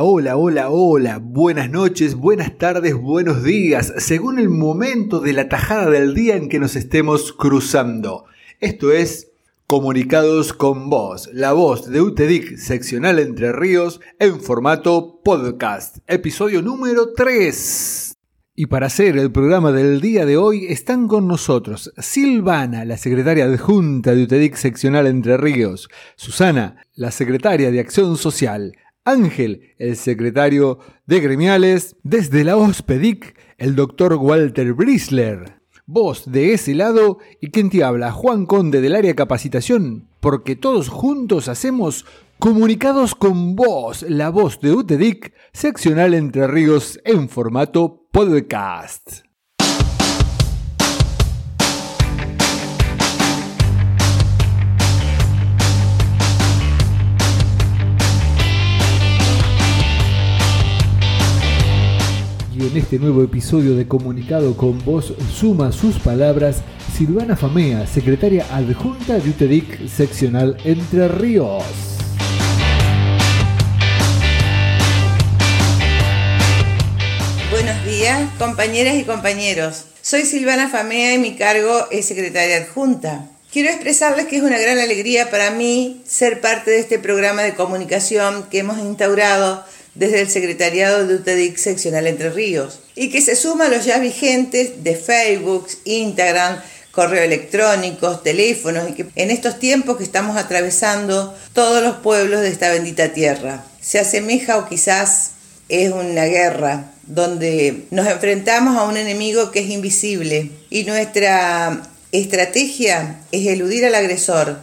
Hola, hola, hola. Buenas noches, buenas tardes, buenos días, según el momento de la tajada del día en que nos estemos cruzando. Esto es Comunicados con Voz, la voz de UTEDIC seccional Entre Ríos en formato podcast, episodio número 3. Y para hacer el programa del día de hoy están con nosotros Silvana, la secretaria adjunta de UTEDIC seccional Entre Ríos, Susana, la secretaria de Acción Social, Ángel, el secretario de gremiales, desde la OSPEDIC, el doctor Walter Brisler. Vos de ese lado y quien te habla, Juan Conde del área capacitación, porque todos juntos hacemos comunicados con vos, la voz de UTEDIC, seccional Entre Ríos en formato podcast. En este nuevo episodio de Comunicado con Voz suma sus palabras Silvana Famea, secretaria adjunta de UTEDIC seccional Entre Ríos. Buenos días, compañeras y compañeros. Soy Silvana Famea y mi cargo es secretaria adjunta. Quiero expresarles que es una gran alegría para mí ser parte de este programa de comunicación que hemos instaurado desde el Secretariado de UTEDIC Seccional Entre Ríos y que se suma a los ya vigentes de Facebook, Instagram, correo electrónico, teléfonos y que en estos tiempos que estamos atravesando todos los pueblos de esta bendita tierra. Se asemeja o quizás es una guerra donde nos enfrentamos a un enemigo que es invisible y nuestra estrategia es eludir al agresor,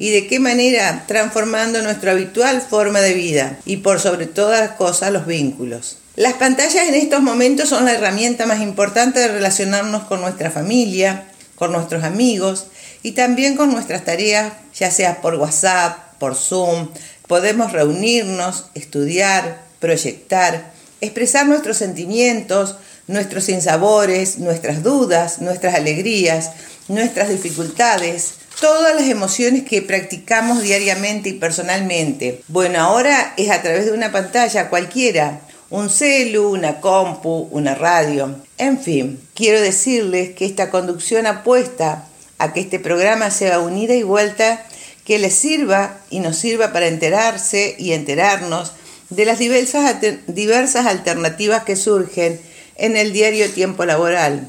y de qué manera transformando nuestra habitual forma de vida y por sobre todas las cosas los vínculos. Las pantallas en estos momentos son la herramienta más importante de relacionarnos con nuestra familia, con nuestros amigos y también con nuestras tareas, ya sea por WhatsApp, por Zoom. Podemos reunirnos, estudiar, proyectar, expresar nuestros sentimientos, nuestros sinsabores, nuestras dudas, nuestras alegrías, nuestras dificultades, todas las emociones que practicamos diariamente y personalmente. Bueno, ahora es a través de una pantalla cualquiera, un celu, una compu, una radio. En fin, quiero decirles que esta conducción apuesta a que este programa sea unida y vuelta, que les sirva y nos sirva para enterarse y enterarnos de las diversas, diversas alternativas que surgen en el diario tiempo laboral,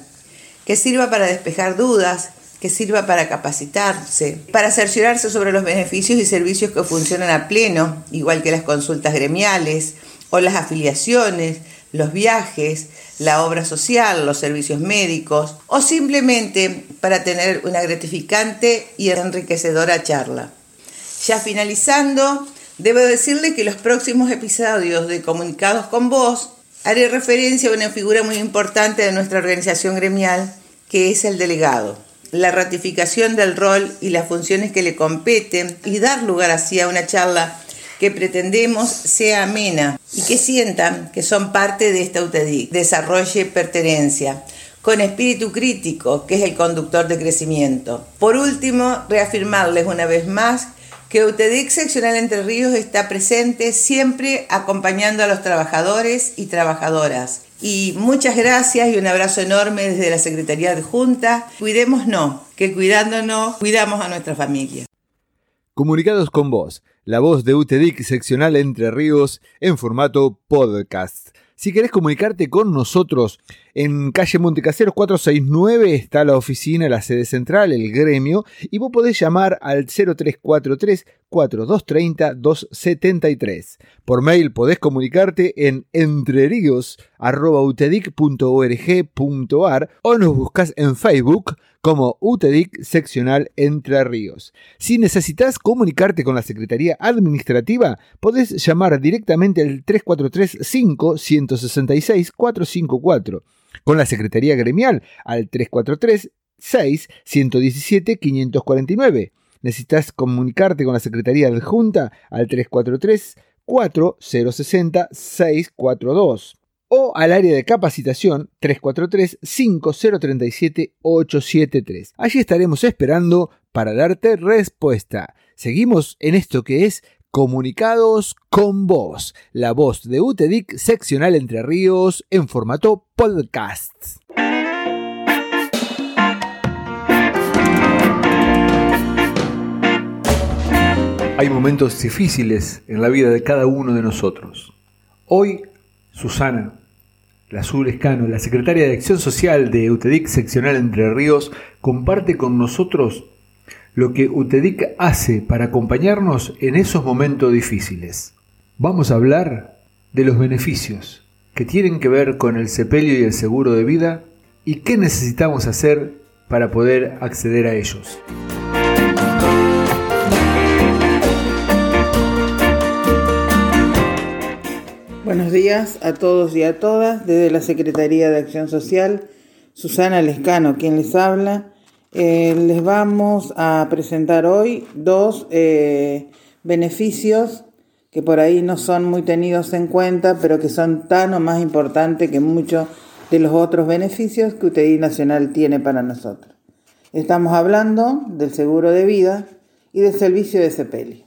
que sirva para despejar dudas, que sirva para capacitarse, para cerciorarse sobre los beneficios y servicios que funcionan a pleno, igual que las consultas gremiales o las afiliaciones, los viajes, la obra social, los servicios médicos o simplemente para tener una gratificante y enriquecedora charla. Ya finalizando, debo decirle que los próximos episodios de Comunicados con Vos haré referencia a una figura muy importante de nuestra organización gremial, que es el delegado la ratificación del rol y las funciones que le competen y dar lugar así a una charla que pretendemos sea amena y que sientan que son parte de esta UTEDIC, desarrolle pertenencia, con espíritu crítico, que es el conductor de crecimiento. Por último, reafirmarles una vez más que UTEDIC Seccional Entre Ríos está presente siempre acompañando a los trabajadores y trabajadoras y muchas gracias y un abrazo enorme desde la Secretaría de Junta. Cuidémonos, que cuidándonos cuidamos a nuestra familia. Comunicados con vos, la voz de UTEDIC seccional Entre Ríos en formato podcast. Si querés comunicarte con nosotros, en calle Montecaseros 469 está la oficina, la sede central, el gremio, y vos podés llamar al 0343 4230 273. Por mail podés comunicarte en entreríos.utedic.org.ar o nos buscas en Facebook como UTEDIC seccional Entre Ríos. Si necesitas comunicarte con la Secretaría Administrativa, podés llamar directamente al 343 5 166 454 con la Secretaría Gremial al 343 6 117 549 necesitas comunicarte con la Secretaría Adjunta al 343 4060 642 o al área de capacitación 343-5037-873. Allí estaremos esperando para darte respuesta. Seguimos en esto que es Comunicados con Voz, la voz de UTEDIC seccional Entre Ríos en formato podcast. Hay momentos difíciles en la vida de cada uno de nosotros. Hoy, Susana, la Escano, la secretaria de Acción Social de UTEDIC seccional Entre Ríos, comparte con nosotros lo que UTEDIC hace para acompañarnos en esos momentos difíciles. Vamos a hablar de los beneficios que tienen que ver con el sepelio y el seguro de vida y qué necesitamos hacer para poder acceder a ellos. Buenos días a todos y a todas desde la Secretaría de Acción Social, Susana Lescano, quien les habla eh, les vamos a presentar hoy dos eh, beneficios que por ahí no son muy tenidos en cuenta, pero que son tan o más importantes que muchos de los otros beneficios que UTI Nacional tiene para nosotros. Estamos hablando del seguro de vida y del servicio de sepelio.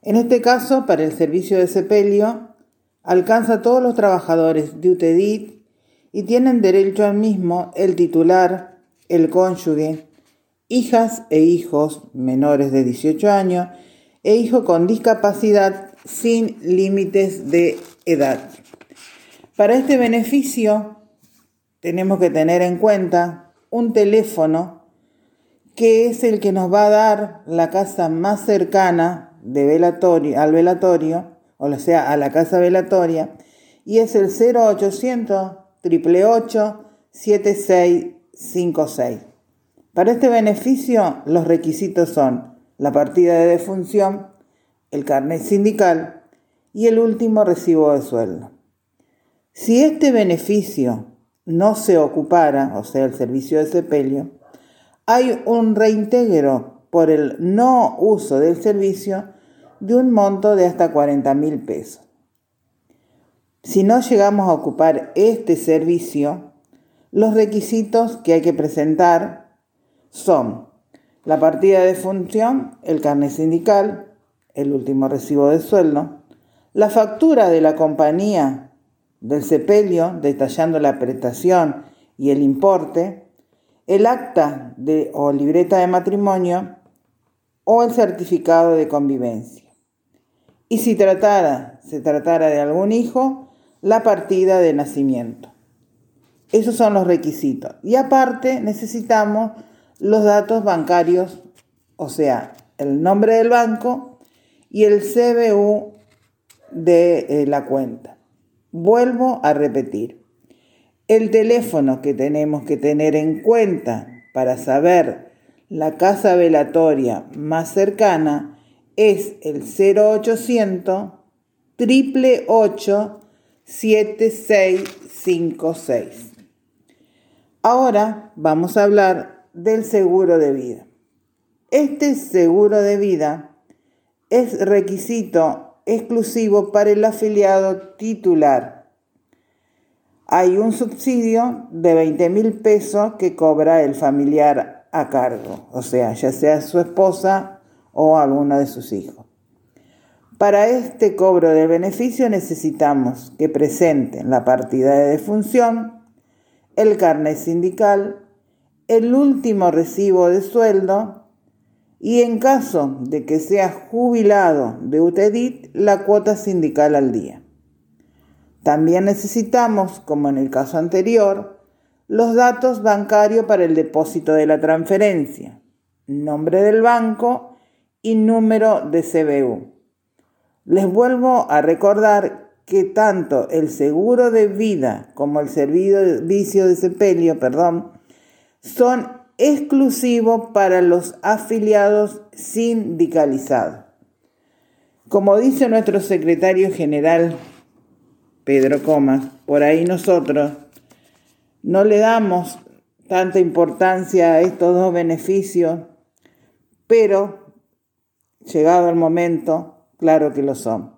En este caso, para el servicio de sepelio, alcanza a todos los trabajadores de UTEDIT y tienen derecho al mismo el titular, el cónyuge, hijas e hijos menores de 18 años e hijos con discapacidad sin límites de edad. Para este beneficio tenemos que tener en cuenta un teléfono que es el que nos va a dar la casa más cercana de velatorio, al velatorio, o sea, a la casa velatoria, y es el 0800 888 76 5.6. Para este beneficio, los requisitos son la partida de defunción, el carnet sindical y el último recibo de sueldo. Si este beneficio no se ocupara, o sea, el servicio de sepelio, hay un reintegro por el no uso del servicio de un monto de hasta 40 mil pesos. Si no llegamos a ocupar este servicio, los requisitos que hay que presentar son la partida de función, el carnet sindical, el último recibo de sueldo, la factura de la compañía del sepelio detallando la prestación y el importe, el acta de, o libreta de matrimonio o el certificado de convivencia. Y si tratara, se tratara de algún hijo, la partida de nacimiento. Esos son los requisitos. Y aparte necesitamos los datos bancarios, o sea, el nombre del banco y el CBU de eh, la cuenta. Vuelvo a repetir. El teléfono que tenemos que tener en cuenta para saber la casa velatoria más cercana es el 0800 888 7656. Ahora vamos a hablar del seguro de vida. Este seguro de vida es requisito exclusivo para el afiliado titular. Hay un subsidio de 20 mil pesos que cobra el familiar a cargo, o sea, ya sea su esposa o alguno de sus hijos. Para este cobro de beneficio necesitamos que presenten la partida de defunción, el carnet sindical, el último recibo de sueldo y en caso de que sea jubilado de UTEDIT, la cuota sindical al día. También necesitamos, como en el caso anterior, los datos bancarios para el depósito de la transferencia, nombre del banco y número de CBU. Les vuelvo a recordar que tanto el seguro de vida como el servicio de sepelio, perdón, son exclusivos para los afiliados sindicalizados. Como dice nuestro secretario general, Pedro Comas, por ahí nosotros no le damos tanta importancia a estos dos beneficios, pero llegado el momento, claro que lo son.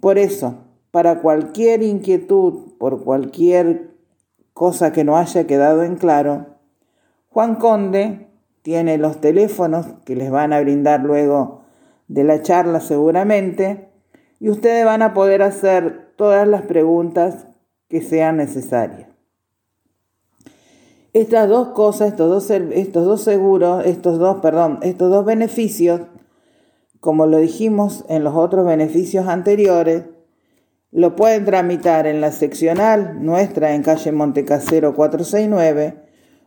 Por eso, para cualquier inquietud, por cualquier cosa que no haya quedado en claro, Juan Conde tiene los teléfonos que les van a brindar luego de la charla seguramente y ustedes van a poder hacer todas las preguntas que sean necesarias. Estas dos cosas, estos dos, estos dos seguros, estos dos, perdón, estos dos beneficios, como lo dijimos en los otros beneficios anteriores, lo pueden tramitar en la seccional nuestra en calle Montecasero 469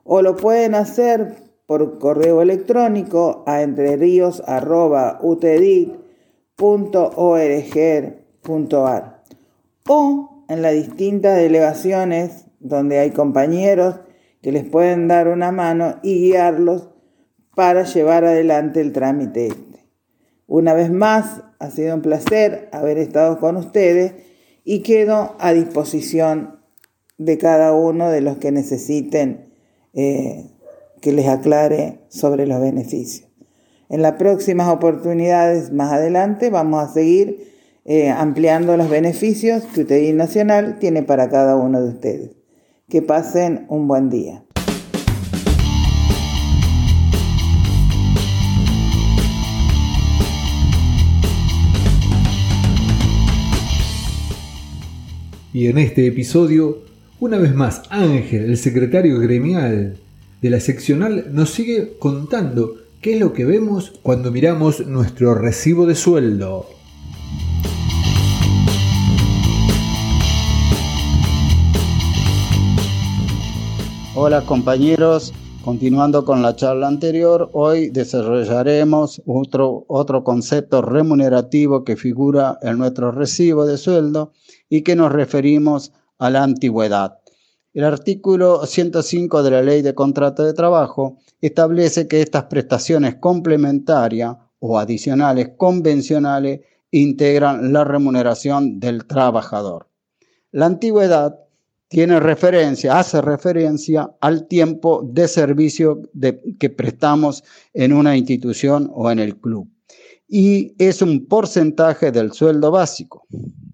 o lo pueden hacer por correo electrónico a entreríos.utedit.org.ar o en las distintas delegaciones donde hay compañeros que les pueden dar una mano y guiarlos para llevar adelante el trámite este. Una vez más, ha sido un placer haber estado con ustedes y quedo a disposición de cada uno de los que necesiten eh, que les aclare sobre los beneficios. En las próximas oportunidades más adelante vamos a seguir eh, ampliando los beneficios que UTI Nacional tiene para cada uno de ustedes. Que pasen un buen día. Y en este episodio, una vez más, Ángel, el secretario gremial de la seccional, nos sigue contando qué es lo que vemos cuando miramos nuestro recibo de sueldo. Hola compañeros, continuando con la charla anterior, hoy desarrollaremos otro, otro concepto remunerativo que figura en nuestro recibo de sueldo y que nos referimos a la antigüedad. El artículo 105 de la Ley de Contrato de Trabajo establece que estas prestaciones complementarias o adicionales convencionales integran la remuneración del trabajador. La antigüedad tiene referencia, hace referencia al tiempo de servicio que prestamos en una institución o en el club. Y es un porcentaje del sueldo básico.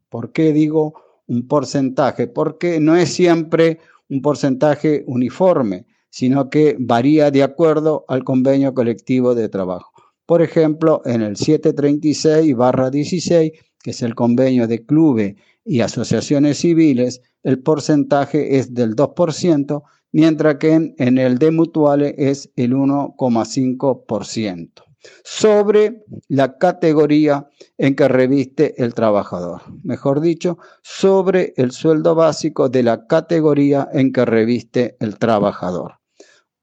¿Por qué digo un porcentaje? Porque no es siempre un porcentaje uniforme, sino que varía de acuerdo al convenio colectivo de trabajo. Por ejemplo, en el 736 barra 16, que es el convenio de clubes y asociaciones civiles, el porcentaje es del 2%, mientras que en, el de mutuales es el 1,5% sobre la categoría en que reviste el trabajador. Mejor dicho, sobre el sueldo básico de la categoría en que reviste el trabajador.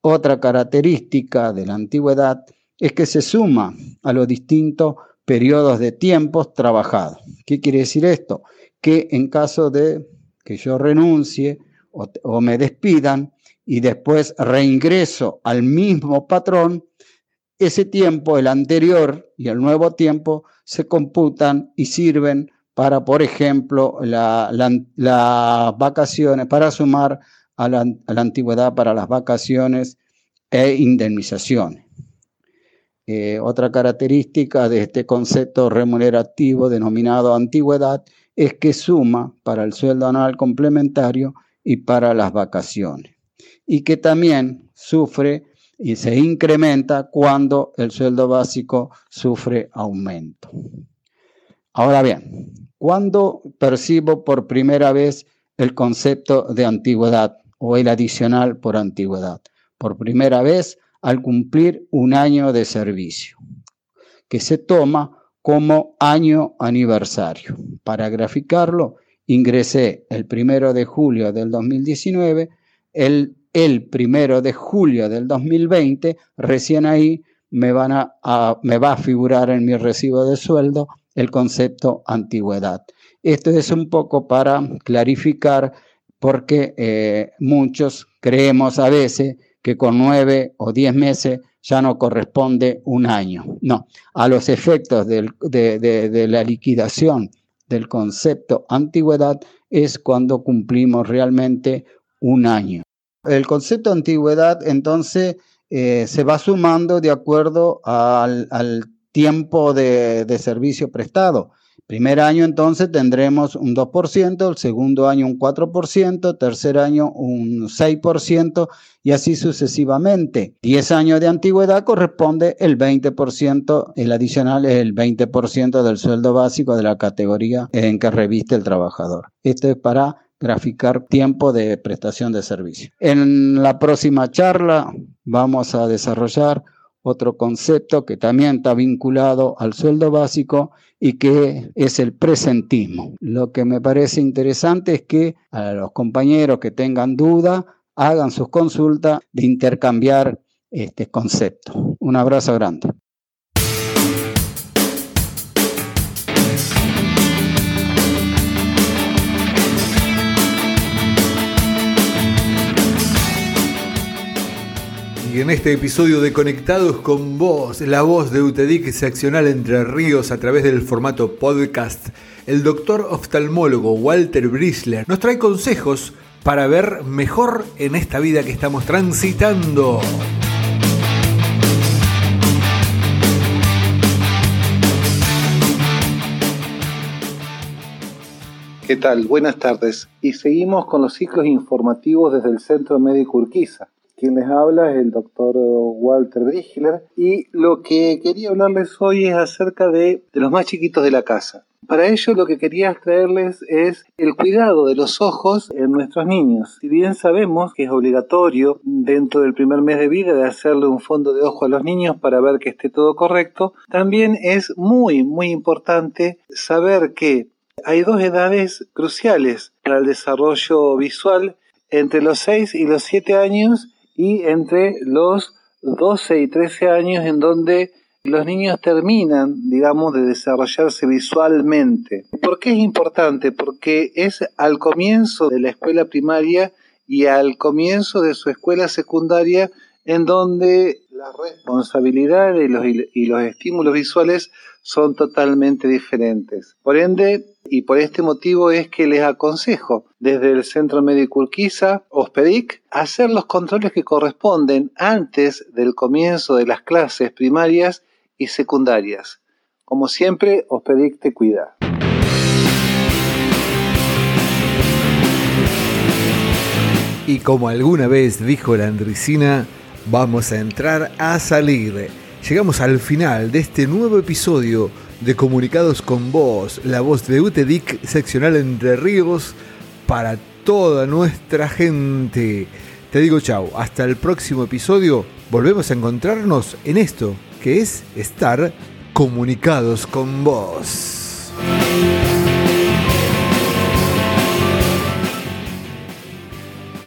Otra característica de la antigüedad es que se suma a los distintos periodos de tiempos trabajados. ¿Qué quiere decir esto? Que en caso de que yo renuncie o, me despidan y después reingreso al mismo patrón, ese tiempo, el anterior y el nuevo tiempo, se computan y sirven para, por ejemplo, las vacaciones, para sumar a la, antigüedad para las vacaciones e indemnizaciones. Eh, otra característica de este concepto remunerativo denominado antigüedad es que suma para el sueldo anual complementario y para las vacaciones. Y que también sufre y se incrementa cuando el sueldo básico sufre aumento. Ahora bien, ¿cuándo percibo por primera vez el concepto de antigüedad o el adicional por antigüedad? Por primera vez al cumplir un año de servicio, que se toma como año aniversario. Para graficarlo, ingresé el primero de julio del 2019, el el primero de julio del 2020, recién ahí me, van a, me va a figurar en mi recibo de sueldo el concepto antigüedad. Esto es un poco para clarificar porque eh, muchos creemos a veces que con nueve o diez meses ya no corresponde un año. No, a los efectos de, la liquidación del concepto antigüedad es cuando cumplimos realmente un año. El concepto antigüedad entonces eh, se va sumando de acuerdo al, tiempo de, servicio prestado. Primer año entonces tendremos un 2%, el segundo año un 4%, tercer año un 6% y así sucesivamente. 10 años de antigüedad corresponde el 20%, el adicional es el 20% del sueldo básico de la categoría en que reviste el trabajador. Esto es para graficar tiempo de prestación de servicio. En la próxima charla vamos a desarrollar otro concepto que también está vinculado al sueldo básico y que es el presentismo. Lo que me parece interesante es que a los compañeros que tengan duda hagan sus consultas de intercambiar este concepto. Un abrazo grande. Y en este episodio de Conectados con Vos, la voz de UTEDIC seccional Entre Ríos a través del formato podcast, el doctor oftalmólogo Walter Brisler nos trae consejos para ver mejor en esta vida que estamos transitando. ¿Qué tal? Buenas tardes. Y seguimos con los ciclos informativos desde el Centro Médico Urquiza. Quien les habla es el doctor Walter Brigler y lo que quería hablarles hoy es acerca de, de, los más chiquitos de la casa. Para ello lo que quería traerles es el cuidado de los ojos en nuestros niños. Si bien sabemos que es obligatorio dentro del primer mes de vida de hacerle un fondo de ojo a los niños para ver que esté todo correcto, también es muy muy importante saber que hay dos edades cruciales para el desarrollo visual entre los 6 y los 7 años y entre los 12 y 13 años en donde los niños terminan, digamos, de desarrollarse visualmente. ¿Por qué es importante? Porque es al comienzo de la escuela primaria y al comienzo de su escuela secundaria en donde las responsabilidades y los, y los estímulos visuales son totalmente diferentes. Por ende, y por este motivo es que les aconsejo desde el Centro Médico Urquiza, Ospedic, hacer los controles que corresponden antes del comienzo de las clases primarias y secundarias. Como siempre, Ospedic te cuida. Y como alguna vez dijo la Andricina, vamos a entrar a salir. Llegamos al final de este nuevo episodio de Comunicados con Vos, la voz de UTEDIC seccional Entre Ríos para toda nuestra gente. Te digo chau, hasta el próximo episodio. Volvemos a encontrarnos en esto que es estar comunicados con vos.